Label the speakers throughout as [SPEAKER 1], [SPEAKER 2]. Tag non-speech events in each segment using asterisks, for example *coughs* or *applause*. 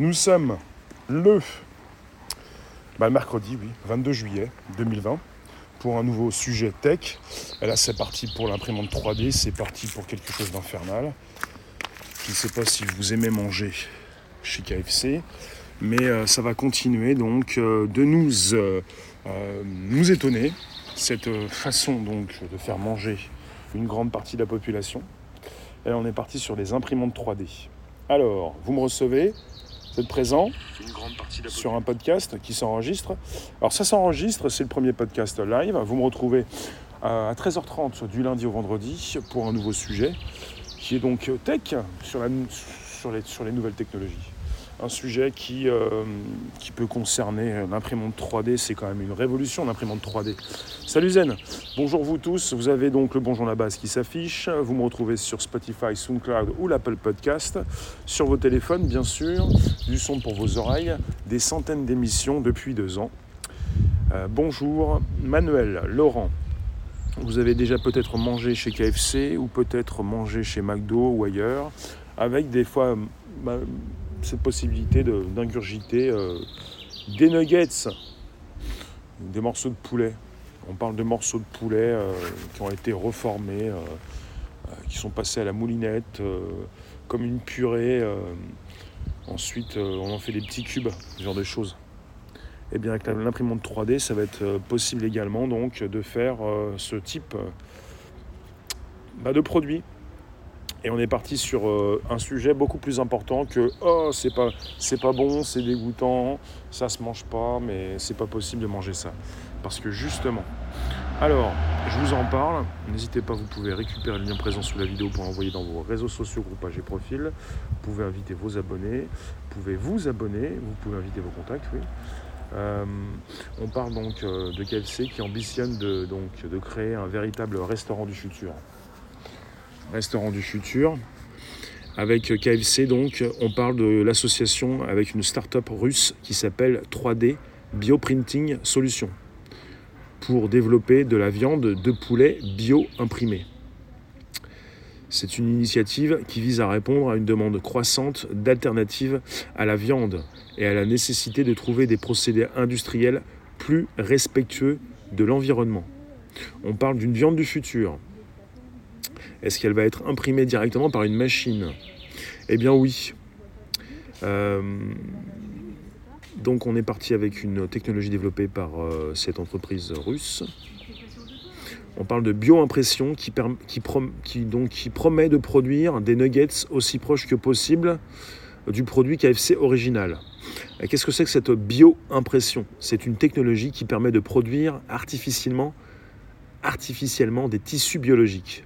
[SPEAKER 1] Nous sommes le bah, mercredi, oui, 22 juillet 2020, pour un nouveau sujet tech. Et là, c'est parti pour l'imprimante 3D, c'est parti pour quelque chose d'infernal. Je ne sais pas si vous aimez manger chez KFC, mais euh, ça va continuer donc euh, de nous, euh, nous étonner, cette façon donc de faire manger une grande partie de la population. Et on est parti sur des imprimantes 3D. Alors, vous me recevez, vous êtes présent sur un podcast qui s'enregistre. Alors ça s'enregistre, c'est le premier podcast live. Vous me retrouvez à 13h30 du lundi au vendredi pour un nouveau sujet qui est donc tech sur, sur, les, sur les nouvelles technologies un sujet qui, euh, qui peut concerner l'imprimante 3D. C'est quand même une révolution, l'imprimante 3D. Salut Zen, bonjour vous tous. Vous avez donc le Bonjour la base qui s'affiche. Vous me retrouvez sur Spotify, SoundCloud ou l'Apple Podcast. Sur vos téléphones, bien sûr. Du son pour vos oreilles. Des centaines d'émissions depuis deux ans. Euh, bonjour Manuel, Laurent. Vous avez déjà peut-être mangé chez KFC ou peut-être mangé chez McDo ou ailleurs, avec des fois cette possibilité d'ingurgiter euh, des nuggets, des morceaux de poulet. On parle de morceaux de poulet euh, qui ont été reformés, euh, qui sont passés à la moulinette comme une purée. ensuite, on en fait des petits cubes, ce genre de choses. Et eh bien avec l'imprimante 3D, ça va être possible également donc de faire ce type bah, de produit. Et on est parti sur euh, un sujet beaucoup plus important que oh c'est pas c'est pas bon, c'est dégoûtant, ça se mange pas, mais c'est pas possible de manger ça. Parce que justement. Alors, je vous en parle. N'hésitez pas, vous pouvez récupérer le lien présent sous la vidéo pour l'envoyer dans vos réseaux sociaux, groupages et profils. Vous pouvez inviter vos abonnés, vous pouvez vous abonner, vous pouvez inviter vos contacts, oui. Euh, on parle donc euh, de KFC qui ambitionne donc, de créer un véritable restaurant du futur restaurant du futur. Avec KFC, donc, on parle de l'association avec une start-up russe qui s'appelle 3D Bioprinting Solutions pour développer de la viande de poulet bio-imprimée. C'est une initiative qui vise à répondre à une demande croissante d'alternatives à la viande et à la nécessité de trouver des procédés industriels plus respectueux de l'environnement. On parle d'une viande du futur, est-ce qu'elle va être imprimée directement par une machine? Eh bien oui. Euh, donc on est parti avec une technologie développée par euh, cette entreprise russe. On parle de bio-impression qui, promet de produire des nuggets aussi proches que possible du produit KFC original. Qu'est-ce que c'est que cette bio-impression? C'est une technologie qui permet de produire artificiellement des tissus biologiques.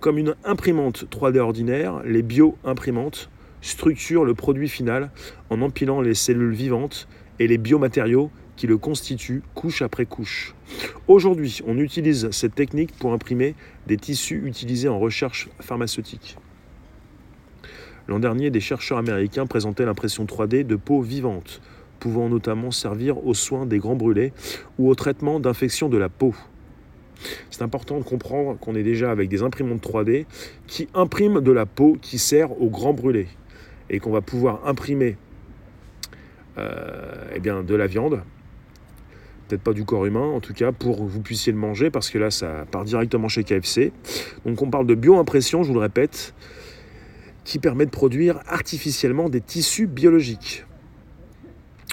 [SPEAKER 1] Comme une imprimante 3D ordinaire, les bio-imprimantes structurent le produit final en empilant les cellules vivantes et les biomatériaux qui le constituent couche après couche. Aujourd'hui, on utilise cette technique pour imprimer des tissus utilisés en recherche pharmaceutique. L'an dernier, des chercheurs américains présentaient l'impression 3D de peau vivante, pouvant notamment servir aux soins des grands brûlés ou au traitement d'infections de la peau. C'est important de comprendre qu'on est déjà avec des imprimantes 3D qui impriment de la peau qui sert au grand brûlé et qu'on va pouvoir imprimer euh, eh bien, de la viande, peut-être pas du corps humain en tout cas, pour que vous puissiez le manger parce que là ça part directement chez KFC. Donc on parle de bio-impression, je vous le répète, qui permet de produire artificiellement des tissus biologiques.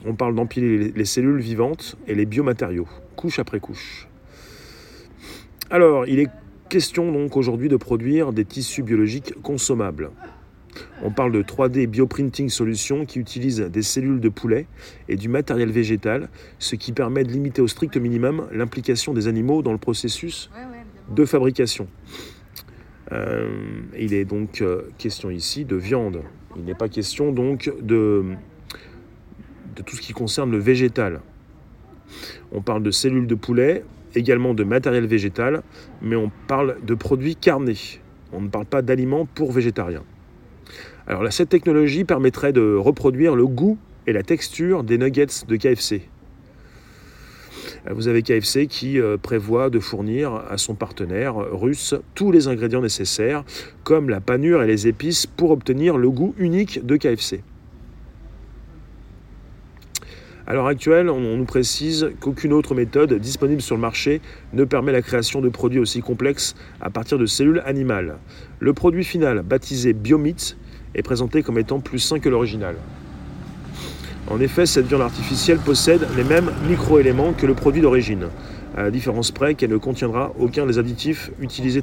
[SPEAKER 1] On parle d'empiler les cellules vivantes et les biomatériaux, couche après couche. Alors, il est question donc aujourd'hui de produire des tissus biologiques consommables. On parle de 3D Bioprinting Solutions qui utilise des cellules de poulet et du matériel végétal, ce qui permet de limiter au strict minimum l'implication des animaux dans le processus de fabrication. Euh, il est donc euh, question ici de viande. Il n'est pas question donc de, de tout ce qui concerne le végétal. On parle de cellules de poulet, également de matériel végétal, mais on parle de produits carnés. On ne parle pas d'aliments pour végétariens. Alors là, cette technologie permettrait de reproduire le goût et la texture des nuggets de KFC. Euh, vous avez KFC qui euh, prévoit de fournir à son partenaire russe tous les ingrédients nécessaires, comme la panure et les épices, pour obtenir le goût unique de KFC.
[SPEAKER 2] À l'heure actuelle, on nous précise qu'aucune autre méthode disponible sur le marché ne permet la création de produits aussi complexes à partir de cellules animales. Le produit final, baptisé Biomit, est présenté comme étant plus sain que l'original. En effet, cette viande artificielle possède les mêmes microéléments que le produit d'origine, à la différence près qu'elle ne contiendra aucun des additifs utilisés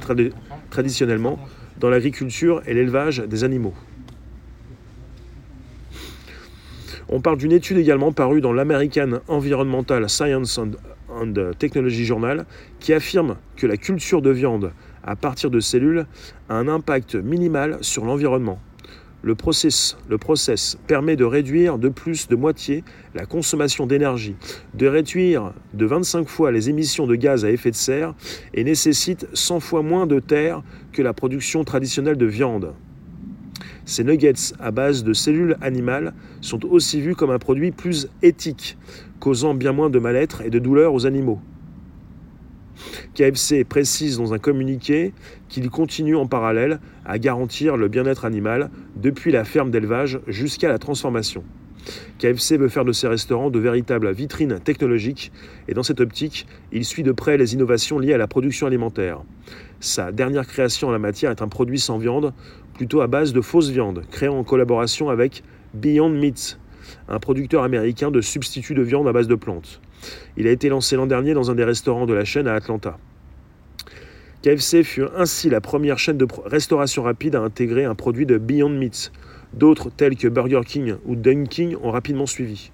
[SPEAKER 2] traditionnellement dans l'agriculture et l'élevage des animaux. On parle d'une étude également parue dans l'American Environmental Science and, Technology Journal qui affirme que la culture de viande à partir de cellules a un impact minimal sur l'environnement. Le process, le process, permet de réduire de plus de moitié la consommation d'énergie, de réduire de 25 fois les émissions de gaz à effet de serre et nécessite 100 fois moins de terre que la production traditionnelle de viande. Ces nuggets à base de cellules animales sont aussi vus comme un produit plus éthique, causant bien moins de mal-être et de douleur aux animaux. KFC précise dans un communiqué qu'il continue en parallèle à garantir le bien-être animal depuis la ferme d'élevage jusqu'à la transformation. KFC veut faire de ses restaurants de véritables vitrines technologiques et dans cette optique, il suit de près les innovations liées à la production alimentaire. Sa dernière création en la matière est un produit sans viande plutôt à base de fausse viande, créé en collaboration avec Beyond Meat, un producteur américain de substituts de viande à base de plantes. Il a été lancé l'an dernier dans un des restaurants de la chaîne à Atlanta. KFC fut ainsi la première chaîne de restauration rapide à intégrer un produit de Beyond Meat. D'autres, tels que Burger King ou Dunkin', ont rapidement suivi.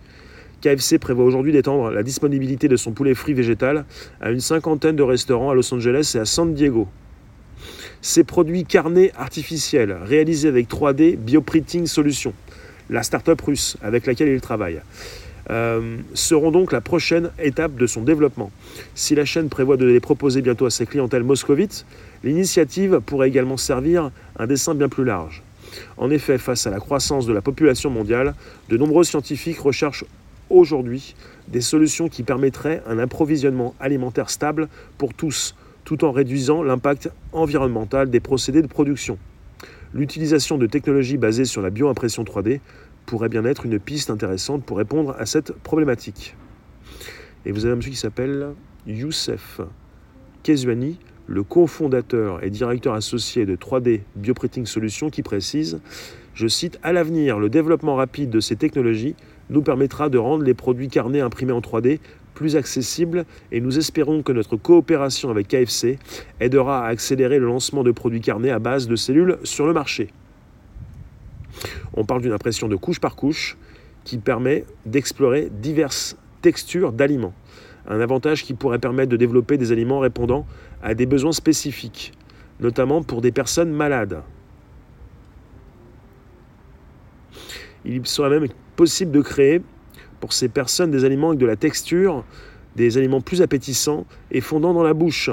[SPEAKER 2] KFC prévoit aujourd'hui d'étendre la disponibilité de son poulet frit végétal à une cinquantaine de restaurants à Los Angeles et à San Diego. Ces produits carnés artificiels, réalisés avec 3D Bioprinting Solutions, la start-up russe avec laquelle il travaille, euh, seront donc la prochaine étape de son développement. Si la chaîne prévoit de les proposer bientôt à ses clientèles moscovites, l'initiative pourrait également servir un dessin bien plus large. En effet, face à la croissance de la population mondiale, de nombreux scientifiques recherchent aujourd'hui des solutions qui permettraient un approvisionnement alimentaire stable pour tous, tout en réduisant l'impact environnemental des procédés de production. L'utilisation de technologies basées sur la bioimpression 3D pourrait bien être une piste intéressante pour répondre à cette problématique. Et vous avez un monsieur qui s'appelle Youssef Kezouani, le cofondateur et directeur associé de 3D Bioprinting Solutions, qui précise, je cite, À l'avenir, le développement rapide de ces technologies nous permettra de rendre les produits carnés imprimés en 3D plus accessible et nous espérons que notre coopération avec KFC aidera à accélérer le lancement de produits carnés à base de cellules sur le marché. On parle d'une impression de couche par couche qui permet d'explorer diverses textures d'aliments. Un avantage qui pourrait permettre de développer des aliments répondant à des besoins spécifiques, notamment pour des personnes malades. Il serait même possible de créer pour ces personnes des aliments avec de la texture, des aliments plus appétissants et fondants dans la bouche.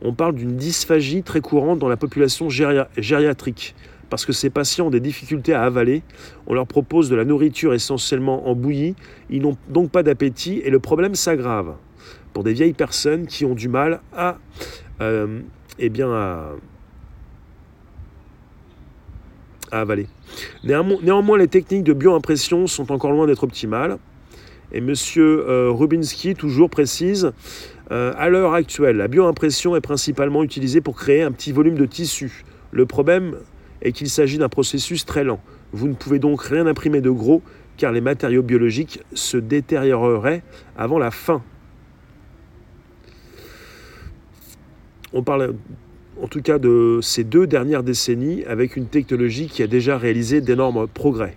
[SPEAKER 2] On parle d'une dysphagie très courante dans la population gériatrique. Parce que ces patients ont des difficultés à avaler, on leur propose de la nourriture essentiellement en bouillie, ils n'ont donc pas d'appétit et le problème s'aggrave pour des vieilles personnes qui ont du mal à, euh, eh bien, à, à avaler. Néanmoins, les techniques de bioimpression sont encore loin d'être optimales. Et M. Euh, Rubinski, toujours précise, euh, à l'heure actuelle, la bioimpression est principalement utilisée pour créer un petit volume de tissu. Le problème est qu'il s'agit d'un processus très lent. Vous ne pouvez donc rien imprimer de gros car les matériaux biologiques se détérioreraient avant la fin. On parle en tout cas de ces deux dernières décennies, avec une technologie qui a déjà réalisé d'énormes progrès.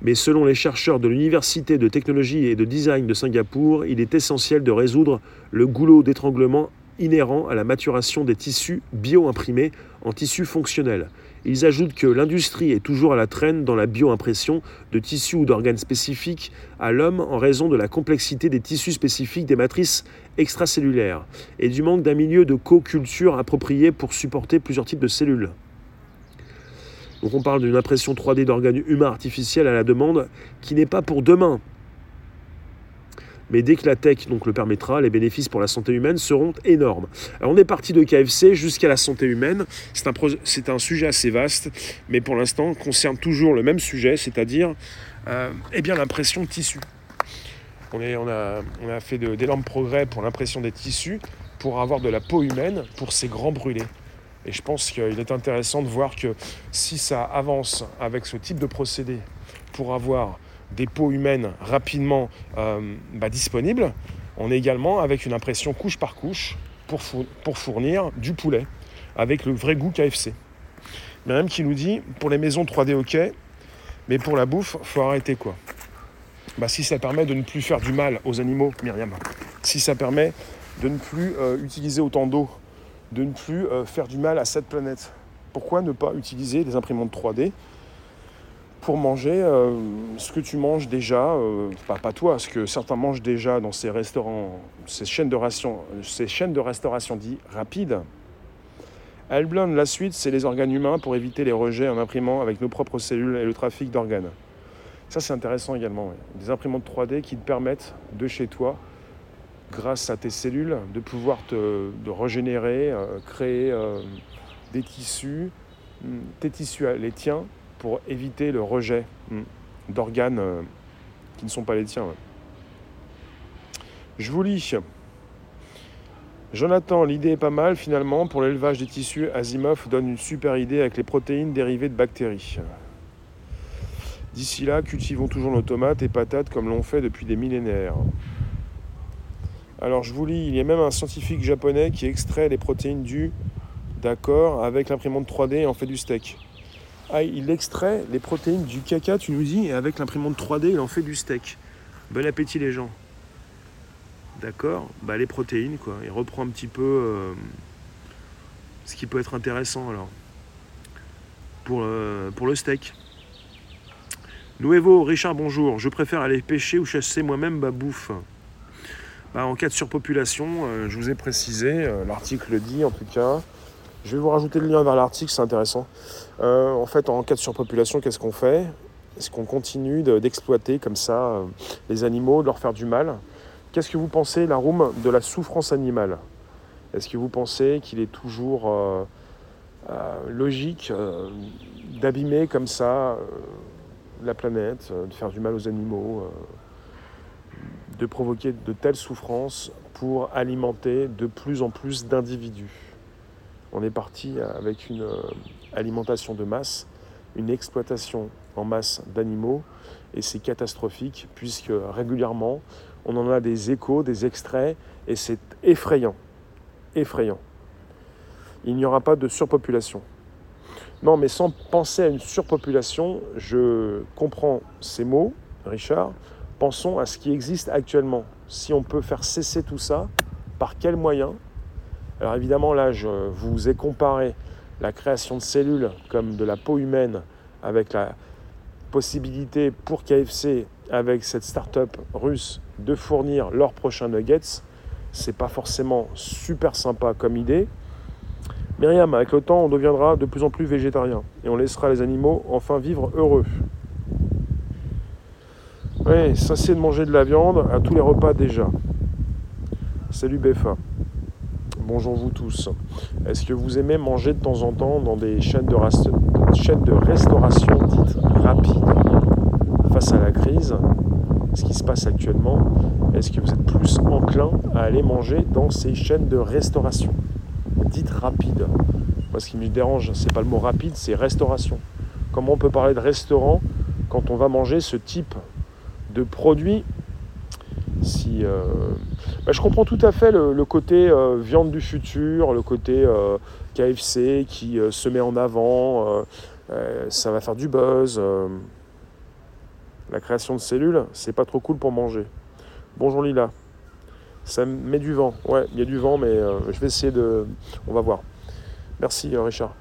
[SPEAKER 2] Mais selon les chercheurs de l'Université de technologie et de design de Singapour, il est essentiel de résoudre le goulot d'étranglement inhérent à la maturation des tissus bio-imprimés en tissus fonctionnels. Ils ajoutent que l'industrie est toujours à la traîne dans la bioimpression de tissus ou d'organes spécifiques à l'homme en raison de la complexité des tissus spécifiques des matrices extracellulaires et du manque d'un milieu de co-culture approprié pour supporter plusieurs types de cellules. Donc on parle d'une impression 3D d'organes humains artificiels à la demande qui n'est pas pour demain, Mais dès que la tech donc, le permettra, les bénéfices pour la santé humaine seront énormes. Alors on est parti de KFC jusqu'à la santé humaine. C'est un, un sujet assez vaste, mais pour l'instant concerne toujours le même sujet, c'est-à-dire euh, eh bien l'impression de tissus. On, a, on a fait d'énormes progrès pour l'impression des tissus, pour avoir de la peau humaine pour ces grands brûlés. Et je pense qu'il est intéressant de voir que si ça avance avec ce type de procédé pour avoir des peaux humaines rapidement euh, bah, disponibles, on est également avec une impression couche par couche pour, fournir du poulet avec le vrai goût KFC. Myriam qui nous dit pour les maisons 3D ok, mais pour la bouffe, faut arrêter quoi. Bah, si ça permet de ne plus faire du mal aux animaux, Myriam, si ça permet de ne plus euh, utiliser autant d'eau, de ne plus euh, faire du mal à cette planète, pourquoi ne pas utiliser des imprimantes 3D pour manger euh, ce que tu manges déjà, euh, pas, toi, ce que certains mangent déjà dans ces restaurants, ces chaînes de, ration, ces chaînes de restauration dites rapides. Elblond, la suite, c'est les organes humains pour éviter les rejets en imprimant avec nos propres cellules et le trafic d'organes. Ça, c'est intéressant également. Des imprimantes 3D qui te permettent de chez toi, grâce à tes cellules, de pouvoir te régénérer, euh, créer des tissus, hmm, tes tissus, les tiens, pour éviter le rejet hmm, d'organes euh, qui ne sont pas les tiens. Je vous lis. Jonathan, l'idée est pas mal finalement. Pour l'élevage des tissus, Asimov donne une super idée avec les protéines dérivées de bactéries. D'ici là, cultivons toujours nos tomates et patates comme l'ont fait depuis des millénaires. Alors je vous lis, il y a même un scientifique japonais qui extrait les protéines du d'accord, avec l'imprimante 3D et en fait du steak. Ah, il extrait les protéines du caca, tu nous dis, et avec l'imprimante 3D, il en fait du steak. Bon appétit les gens. D'accord Bah les protéines, quoi. Il reprend un petit peu euh, ce qui peut être intéressant alors. Pour, euh, le steak. Nuevo, Richard, bonjour. Je préfère aller pêcher ou chasser moi-même ma bouffe? Bah, en cas de surpopulation, euh, je vous ai précisé, l'article le dit en tout cas, je vais vous rajouter le lien vers l'article, c'est intéressant. Euh, en fait, en cas de surpopulation, qu'est-ce qu'on fait? Est-ce qu'on continue d'exploiter comme ça euh, les animaux, de leur faire du mal? Qu'est-ce que vous pensez, la room, de la souffrance animale? Est-ce que vous pensez qu'il est toujours euh, logique d'abîmer comme ça la planète, de faire du mal aux animaux, de provoquer de telles souffrances pour alimenter de plus en plus d'individus? On est parti avec une euh, alimentation de masse, une exploitation en masse d'animaux, et c'est catastrophique puisque régulièrement on en a des échos, des extraits, et c'est effrayant. Effrayant. Il n'y aura pas de surpopulation. Non, mais sans penser à une surpopulation, je comprends ces mots, Richard. Pensons à ce qui existe actuellement. Si on peut faire cesser tout ça, par quels moyens alors évidemment, là, je vous ai comparé la création de cellules comme de la peau humaine avec la possibilité pour KFC, avec cette start-up russe, de fournir leurs prochains nuggets. C'est pas forcément super sympa comme idée. Myriam, avec le temps, on deviendra de plus en plus végétarien et on laissera les animaux enfin vivre heureux. Oui, ça c'est de manger de la viande à tous les repas déjà. Salut Befa bonjour vous tous. Est-ce que vous aimez manger de temps en temps dans des chaînes de, chaînes de restauration dites rapides face à la crise, ce qui se passe actuellement Est-ce que vous êtes plus enclin à aller manger dans ces chaînes de restauration dites rapides? Moi, ce qui me dérange, c'est pas le mot rapide, c'est restauration. Comment on peut parler de restaurant quand on va manger ce type de produit si, euh, bah, je comprends tout à fait le, côté euh, viande du futur, le côté euh, KFC qui se met en avant, ça va faire du buzz. la création de cellules, c'est pas trop cool pour manger. Bonjour Lila. Ça met du vent. Ouais, il y a du vent, mais je vais essayer de. On va voir. Merci Richard.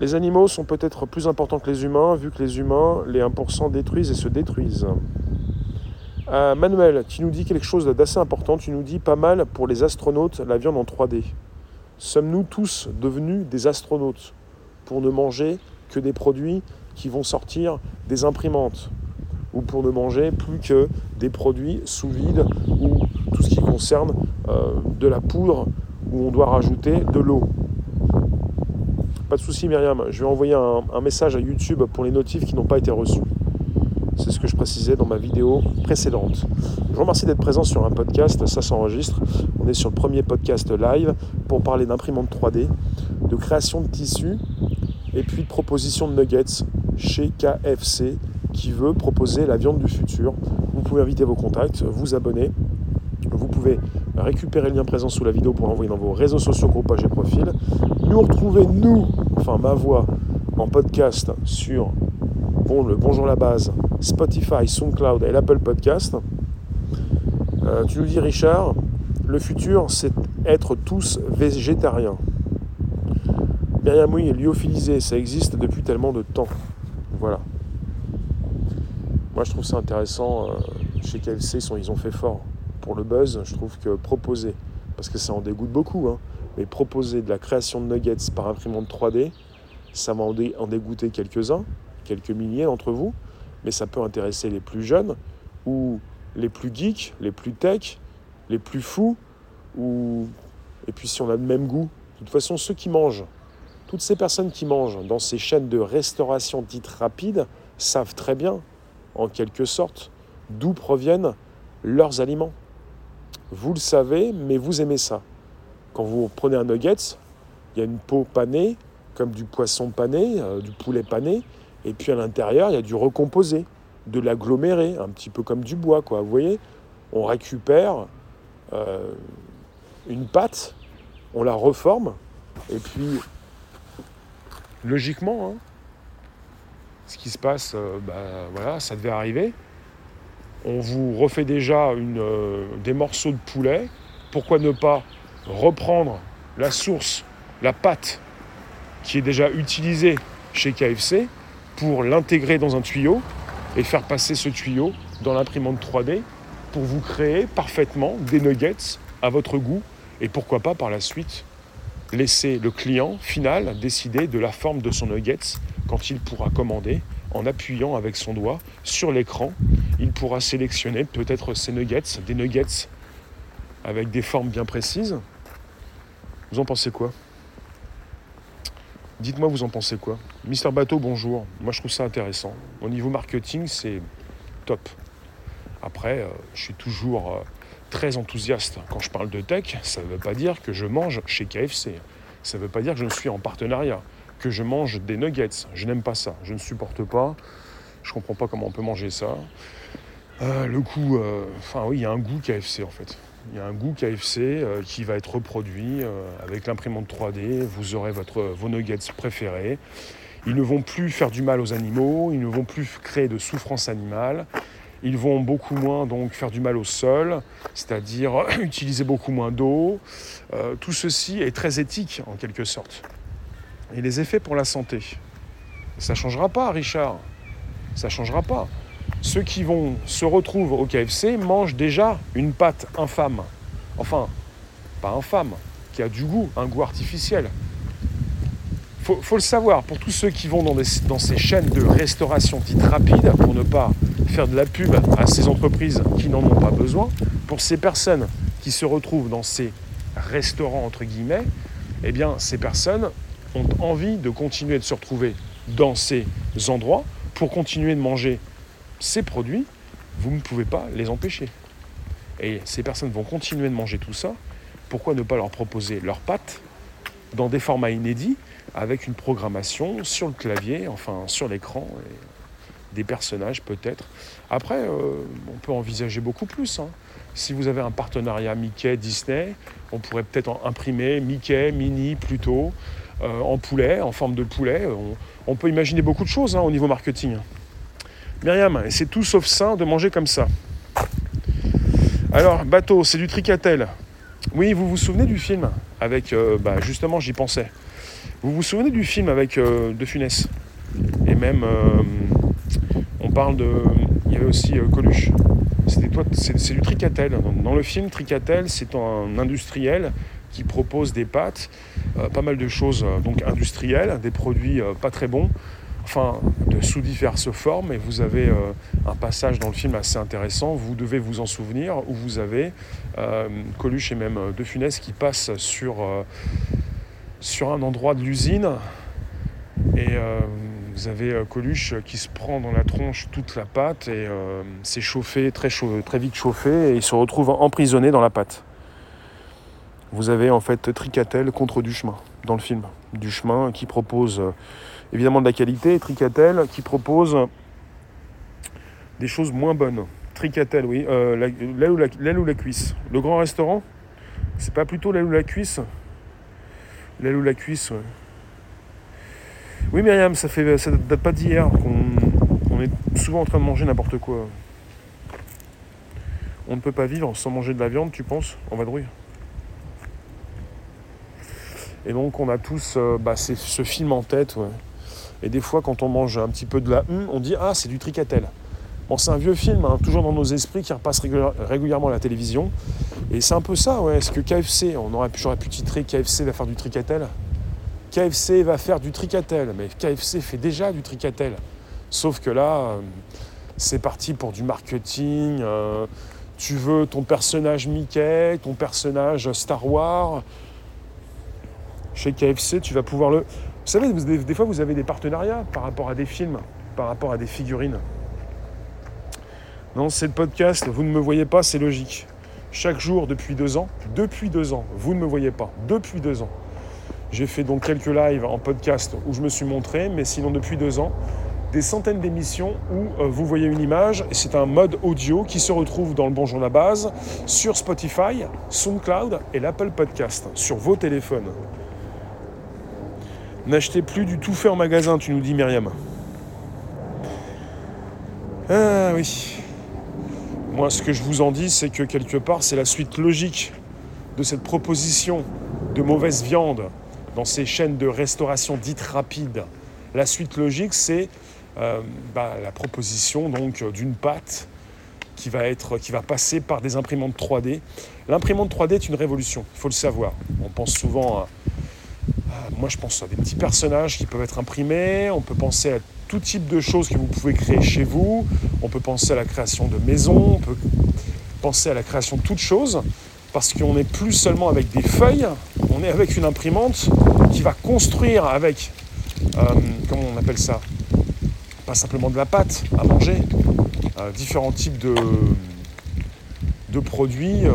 [SPEAKER 2] Les animaux sont peut-être plus importants que les humains, vu que les humains, les 1% détruisent et se détruisent. Euh, Manuel, tu nous dis quelque chose d'assez important. Tu nous dis pas mal pour les astronautes la viande en 3D. Sommes-nous tous devenus des astronautes pour ne manger que des produits qui vont sortir des imprimantes ou pour ne manger plus que des produits sous vide ou tout ce qui concerne euh, de la poudre où on doit rajouter de l'eau? Pas de souci Myriam, je vais envoyer un, message à YouTube pour les notifs qui n'ont pas été reçus. C'est ce que je précisais dans ma vidéo précédente. Je vous remercie d'être présent sur un podcast, ça s'enregistre. On est sur le premier podcast live pour parler d'imprimante 3D, de création de tissus et puis de proposition de nuggets chez KFC qui veut proposer la viande du futur. Vous pouvez inviter vos contacts, vous abonner. Vous pouvez récupérer le lien présent sous la vidéo pour l'envoyer dans vos réseaux sociaux, groupages et profils. Nous retrouver, nous, enfin ma voix, en podcast sur bon, le Bonjour la base, Spotify, SoundCloud et l'Apple Podcast. Euh, tu nous dis Richard, le futur c'est être tous végétariens. Myriam, oui, lyophilisé, ça existe depuis tellement de temps. Voilà. Moi, je trouve ça intéressant. Euh, chez KFC, ils, ont fait fort. Pour le buzz, je trouve que proposer, parce que ça en dégoûte beaucoup, hein, mais proposer de la création de nuggets par imprimante 3D, ça va en, dégoûter quelques-uns, quelques milliers d'entre vous, mais ça peut intéresser les plus jeunes ou les plus geeks, les plus tech, les plus fous, ou... et puis si on a le même goût. De toute façon, ceux qui mangent toutes ces personnes qui mangent dans ces chaînes de restauration dites rapides savent très bien, en quelque sorte, d'où proviennent leurs aliments. Vous le savez, mais vous aimez ça. Quand vous prenez un nuggets, il y a une peau panée, comme du poisson pané, euh, du poulet pané, et puis à l'intérieur, il y a du recomposé, de l'aggloméré, un petit peu comme du bois, quoi. Vous voyez On récupère euh, une pâte, on la reforme, et puis logiquement, hein, ce qui se passe, euh, bah, voilà, ça devait arriver. On vous refait déjà euh, des morceaux de poulet. Pourquoi ne pas reprendre la source, la pâte qui est déjà utilisée chez KFC pour l'intégrer dans un tuyau et faire passer ce tuyau dans l'imprimante 3D pour vous créer parfaitement des nuggets à votre goût et pourquoi pas par la suite laisser le client final décider de la forme de son nuggets quand il pourra commander en appuyant avec son doigt sur l'écran. Il pourra sélectionner peut-être ses nuggets, des nuggets avec des formes bien précises. Vous en pensez quoi? Dites-moi, vous en pensez quoi? Mister Bateau, bonjour. Moi, je trouve ça intéressant. Au niveau marketing, c'est top. Après, euh, je suis toujours euh, très enthousiaste. Quand je parle de tech, ça ne veut pas dire que je mange chez KFC. Ça ne veut pas dire que je suis en partenariat, que je mange des nuggets. Je n'aime pas ça. Je ne supporte pas. Je ne comprends pas comment on peut manger ça. Euh, le goût, enfin oui, il y a un goût KFC en fait. Il y a un goût KFC euh, qui va être reproduit avec l'imprimante 3D. Vous aurez votre, vos nuggets préférés. Ils ne vont plus faire du mal aux animaux, ils ne vont plus créer de souffrance animale. Ils vont beaucoup moins donc faire du mal au sol, c'est-à-dire *coughs* utiliser beaucoup moins d'eau. Euh, tout ceci est très éthique en quelque sorte. Et les effets pour la santé, ça ne changera pas, Richard. Ça ne changera pas. Ceux qui vont se retrouvent au KFC mangent déjà une pâte infâme. Enfin, pas infâme, qui a du goût, un goût artificiel. Faut, faut le savoir, pour tous ceux qui vont dans, ces chaînes de restauration dites rapides, pour ne pas faire de la pub à ces entreprises qui n'en ont pas besoin, pour ces personnes qui se retrouvent dans ces restaurants, entre guillemets, eh bien, ces personnes ont envie de continuer de se retrouver dans ces endroits pour continuer de manger ces produits. Vous ne pouvez pas les empêcher. Et ces personnes vont continuer de manger tout ça. Pourquoi ne pas leur proposer leurs pâtes dans des formats inédits avec une programmation sur le clavier, enfin sur l'écran des personnages peut-être. Après, euh, on peut envisager beaucoup plus. Hein. Si vous avez un partenariat Mickey-Disney, on pourrait peut-être imprimer Mickey, Mini plutôt, euh, en poulet, en forme de poulet. On, peut imaginer beaucoup de choses hein, au niveau marketing. Myriam, c'est tout sauf sain de manger comme ça. Alors, bateau, c'est du tricatel. Oui, vous vous souvenez du film avec, euh, bah, justement, j'y pensais. Vous vous souvenez du film avec De Funès? Et même parle de. Il y avait aussi euh, Coluche. C'est du Tricatel. Dans le film, Tricatel, c'est un industriel qui propose des pâtes, euh, pas mal de choses euh, donc industrielles, des produits pas très bons,
[SPEAKER 1] enfin de sous diverses formes, et vous avez euh, un passage dans le film assez intéressant, vous devez vous en souvenir, où vous avez euh, Coluche et même euh, De Funès qui passent sur, sur un endroit de l'usine, et vous avez Coluche qui se prend dans la tronche toute la pâte, et c'est chauffé, très, très vite chauffé, et il se retrouve emprisonné dans la pâte. Vous avez en fait Tricatel contre Duchemin dans le film. Duchemin qui propose évidemment de la qualité, Tricatel qui propose des choses moins bonnes. Tricatel, oui, euh, l'aile ou, ou, la cuisse. Le grand restaurant, c'est pas plutôt l'aile ou la cuisse? L'aile ou la cuisse, ouais. Oui, Myriam, ça fait ça date pas d'hier qu'on est souvent en train de manger n'importe quoi. On ne peut pas vivre sans manger de la viande, tu penses? En vadrouille Et donc on a tous euh, bah, ce film en tête, ouais. Et des fois, quand on mange un petit peu de la hum, on dit Ah, c'est du tricatel. Bon, c'est un vieux film, hein, toujours dans nos esprits, qui repasse régulièrement à la télévision. Et c'est un peu ça, ouais. Est-ce que KFC, on aurait j'aurais pu titrer KFC va faire du tricatel KFC va faire du tricatel, mais KFC fait déjà du tricatel. Sauf que là, euh, c'est parti pour du marketing. Euh, tu veux ton personnage Mickey, ton personnage Star Wars. Chez KFC, tu vas pouvoir le. Vous savez, des, fois, vous avez des partenariats par rapport à des films, par rapport à des figurines. Non, c'est le podcast, vous ne me voyez pas, c'est logique. Chaque jour depuis deux ans, depuis deux ans, vous ne me voyez pas, depuis deux ans. J'ai fait donc quelques lives en podcast où je me suis montré, mais sinon depuis deux ans, des centaines d'émissions où euh, vous voyez une image c'est un mode audio qui se retrouve dans le Bonjour la base sur Spotify, SoundCloud et l'Apple Podcast sur vos téléphones. N'achetez plus du tout fait en magasin, tu nous dis Myriam. Ah oui. Moi, ce que je vous en dis, c'est que quelque part, c'est la suite logique de cette proposition de mauvaise viande dans ces chaînes de restauration dites rapides. La suite logique, c'est euh, bah, la proposition donc d'une pâte qui va, être, qui va passer par des imprimantes 3D. L'imprimante 3D est une révolution, il faut le savoir. On pense souvent à moi, je pense à des petits personnages qui peuvent être imprimés. On peut penser à tout type de choses que vous pouvez créer chez vous. On peut penser à la création de maisons. On peut penser à la création de toutes choses. Parce qu'on n'est plus seulement avec des feuilles, on est avec une imprimante qui va construire avec, euh, comment on appelle ça? Pas simplement de la pâte à manger, euh, différents types de, de produits euh,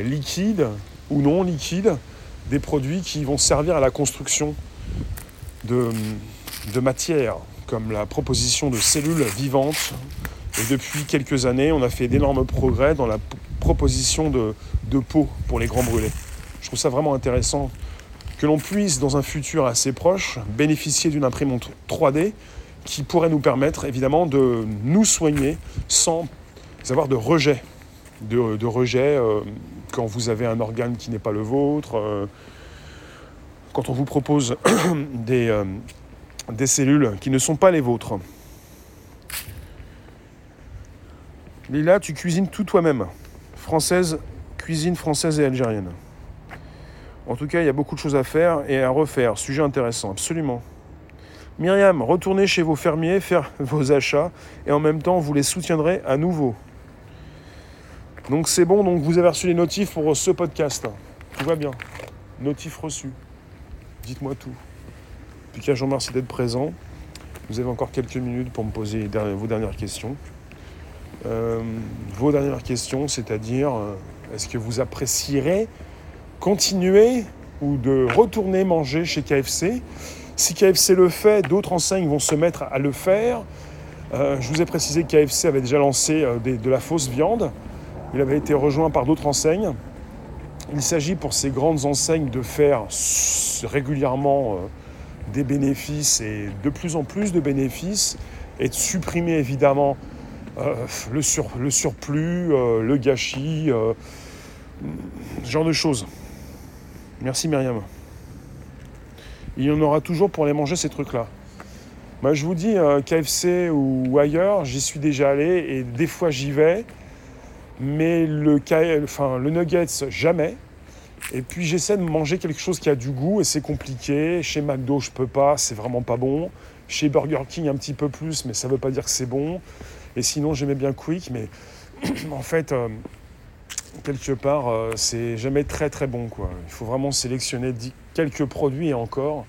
[SPEAKER 1] liquides ou non liquides des produits qui vont servir à la construction de, de matières, comme la proposition de cellules vivantes. Et depuis quelques années, on a fait d'énormes progrès dans la proposition de, de peau pour les grands brûlés. Je trouve ça vraiment intéressant que l'on puisse, dans un futur assez proche, bénéficier d'une imprimante 3D qui pourrait nous permettre évidemment de nous soigner sans avoir de rejet. De, rejet euh, quand vous avez un organe qui n'est pas le vôtre, euh, quand on vous propose *coughs* des, euh, des cellules qui ne sont pas les vôtres. Lila, tu cuisines tout toi-même. Française, cuisine française et algérienne. En tout cas, il y a beaucoup de choses à faire et à refaire. Sujet intéressant, absolument. Myriam, retournez chez vos fermiers, faire *laughs* vos achats et en même temps, vous les soutiendrez à nouveau. Donc c'est bon, donc vous avez reçu les notifs pour ce podcast. Tout va bien. Notifs reçus. Dites-moi tout. Puis je vous remercie d'être présent. Vous avez encore quelques minutes pour me poser vos dernières questions. Euh, vos dernières questions, c'est-à-dire, euh, est-ce que vous apprécierez continuer ou de retourner manger chez KFC Si KFC le fait, d'autres enseignes vont se mettre à le faire. Euh, je vous ai précisé que KFC avait déjà lancé de la fausse viande. Il avait été rejoint par d'autres enseignes. Il s'agit pour ces grandes enseignes de faire régulièrement euh, des bénéfices et de plus en plus de bénéfices et de supprimer évidemment euh, le, surplus, euh, le gâchis, ce genre de choses. Merci Myriam. Il y en aura toujours pour les manger ces trucs-là. Moi, je vous dis, KFC ou ailleurs, j'y suis déjà allé et des fois j'y vais mais le, enfin, le nuggets, jamais. Et puis j'essaie de manger quelque chose qui a du goût et c'est compliqué. Chez McDo, je peux pas, c'est vraiment pas bon. Chez Burger King un petit peu plus, mais ça veut pas dire que c'est bon. Et sinon, j'aimais bien Quick, mais *clears throat* en fait, euh, quelque part, euh, c'est jamais très très bon. Quoi. Il faut vraiment sélectionner quelques produits et encore,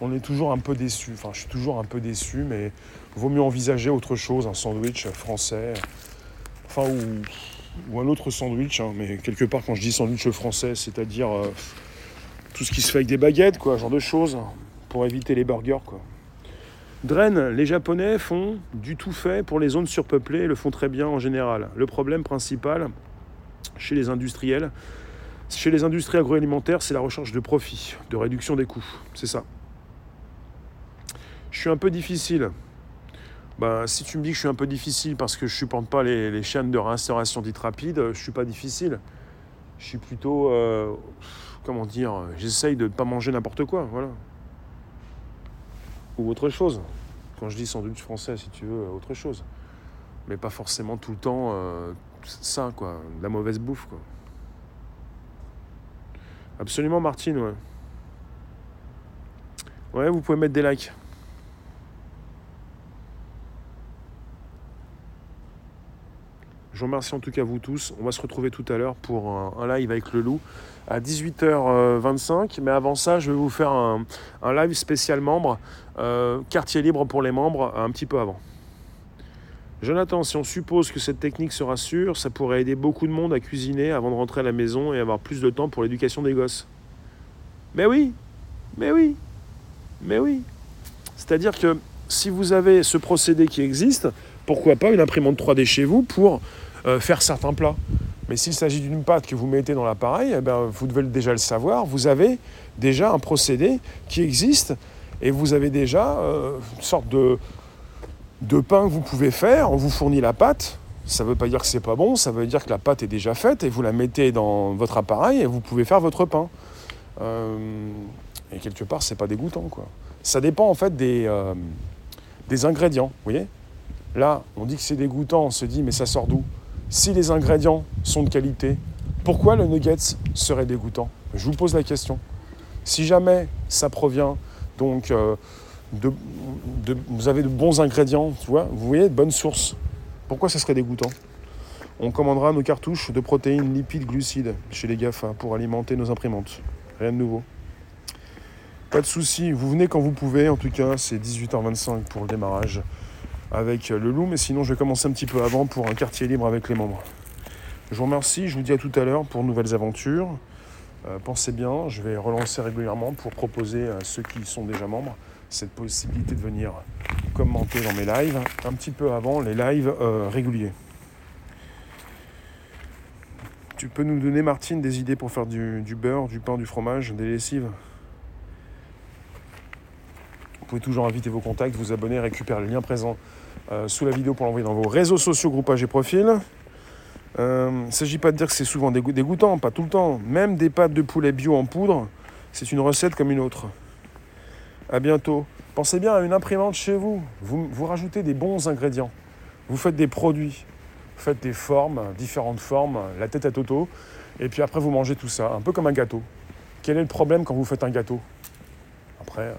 [SPEAKER 1] on est toujours un peu déçu. Enfin, je suis toujours un peu déçu, mais vaut mieux envisager autre chose, un sandwich français, enfin, ou, un autre sandwich. Hein. mais quelque part, quand je dis sandwich français, c'est-à-dire euh, tout ce qui se fait avec des baguettes, quoi, genre de choses, pour éviter les burgers, quoi. Dren, les Japonais font du tout fait pour les zones surpeuplées le font très bien en général. Le problème principal chez les industriels, chez les industries agroalimentaires, c'est la recherche de profit, de réduction des coûts. C'est ça. Je suis un peu difficile. Ben, si tu me dis que je suis un peu difficile parce que je supporte pas les, chaînes de réinstauration dites rapides, je ne suis pas difficile. Je suis plutôt. Euh, comment dire J'essaye de ne pas manger n'importe quoi, voilà. Ou autre chose. Quand je dis sandwich français, si tu veux, autre chose. Mais pas forcément tout le temps euh, ça, quoi. De la mauvaise bouffe, quoi. Absolument, Martine, ouais. Ouais, vous pouvez mettre des likes. Je vous remercie en tout cas vous tous. On va se retrouver tout à l'heure pour un, live avec le loup à 18h25. Mais avant ça, je vais vous faire un, live spécial membre, euh, quartier libre pour les membres, un petit peu avant. Jonathan, si on suppose que cette technique sera sûre, ça pourrait aider beaucoup de monde à cuisiner avant de rentrer à la maison et avoir plus de temps pour l'éducation des gosses. Mais oui, mais oui, mais oui. C'est-à-dire que si vous avez ce procédé qui existe, pourquoi pas une imprimante 3D chez vous pour euh, faire certains plats. Mais s'il s'agit d'une pâte que vous mettez dans l'appareil, eh ben, vous devez déjà le savoir, vous avez déjà un procédé qui existe et vous avez déjà euh, une sorte de, de pain que vous pouvez faire. On vous fournit la pâte. Ça ne veut pas dire que c'est pas bon, ça veut dire que la pâte est déjà faite et vous la mettez dans votre appareil et vous pouvez faire votre pain. Euh, et quelque part, c'est pas dégoûtant, quoi. Ça dépend en fait des, des ingrédients, vous voyez? Là, on dit que c'est dégoûtant, on se dit mais ça sort d'où? Si les ingrédients sont de qualité, pourquoi le nuggets serait dégoûtant? Je vous pose la question. Si jamais ça provient donc euh, de, vous avez de bons ingrédients, tu vois, vous voyez, de bonnes sources, pourquoi ça serait dégoûtant? On commandera nos cartouches de protéines, lipides, glucides chez les GAFA pour alimenter nos imprimantes. Rien de nouveau. Pas de souci, vous venez quand vous pouvez, en tout cas c'est 18h25 pour le démarrage avec le loup, mais sinon je vais commencer un petit peu avant pour un quartier libre avec les membres. Je vous remercie, je vous dis à tout à l'heure pour nouvelles aventures. Euh, pensez bien, je vais relancer régulièrement pour proposer à ceux qui sont déjà membres cette possibilité de venir commenter dans mes lives, un petit peu avant les lives euh, réguliers. Tu peux nous donner, Martine, des idées pour faire du beurre, du pain, du fromage, des lessives? Vous pouvez toujours inviter vos contacts, vous abonner, récupérer le lien présent euh, sous la vidéo pour l'envoyer dans vos réseaux sociaux, groupages et profils. Euh, il ne s'agit pas de dire que c'est souvent dégoûtant, pas tout le temps. Même des pâtes de poulet bio en poudre, c'est une recette comme une autre. A bientôt. Pensez bien à une imprimante chez vous. vous. Vous rajoutez des bons ingrédients. Vous faites des produits. Vous faites des formes, différentes formes, la tête à Toto. Et puis après, vous mangez tout ça, un peu comme un gâteau. Quel est le problème quand vous faites un gâteau? Après, euh,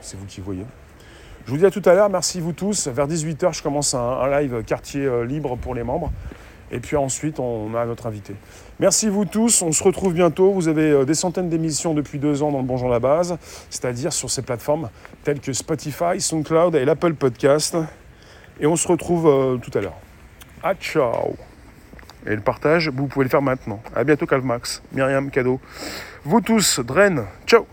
[SPEAKER 1] c'est vous qui voyez. Je vous dis à tout à l'heure, merci vous tous. Vers 18h, je commence un, live quartier euh, libre pour les membres. Et puis ensuite, on a notre invité. Merci vous tous, on se retrouve bientôt. Vous avez euh, des centaines d'émissions depuis deux ans dans le Bonjour la Base, c'est-à-dire sur ces plateformes telles que Spotify, SoundCloud et l'Apple Podcast. Et on se retrouve euh, tout à l'heure. À ciao Et le partage, vous pouvez le faire maintenant. À bientôt, Calmax. Myriam, cadeau. Vous tous, Dren, ciao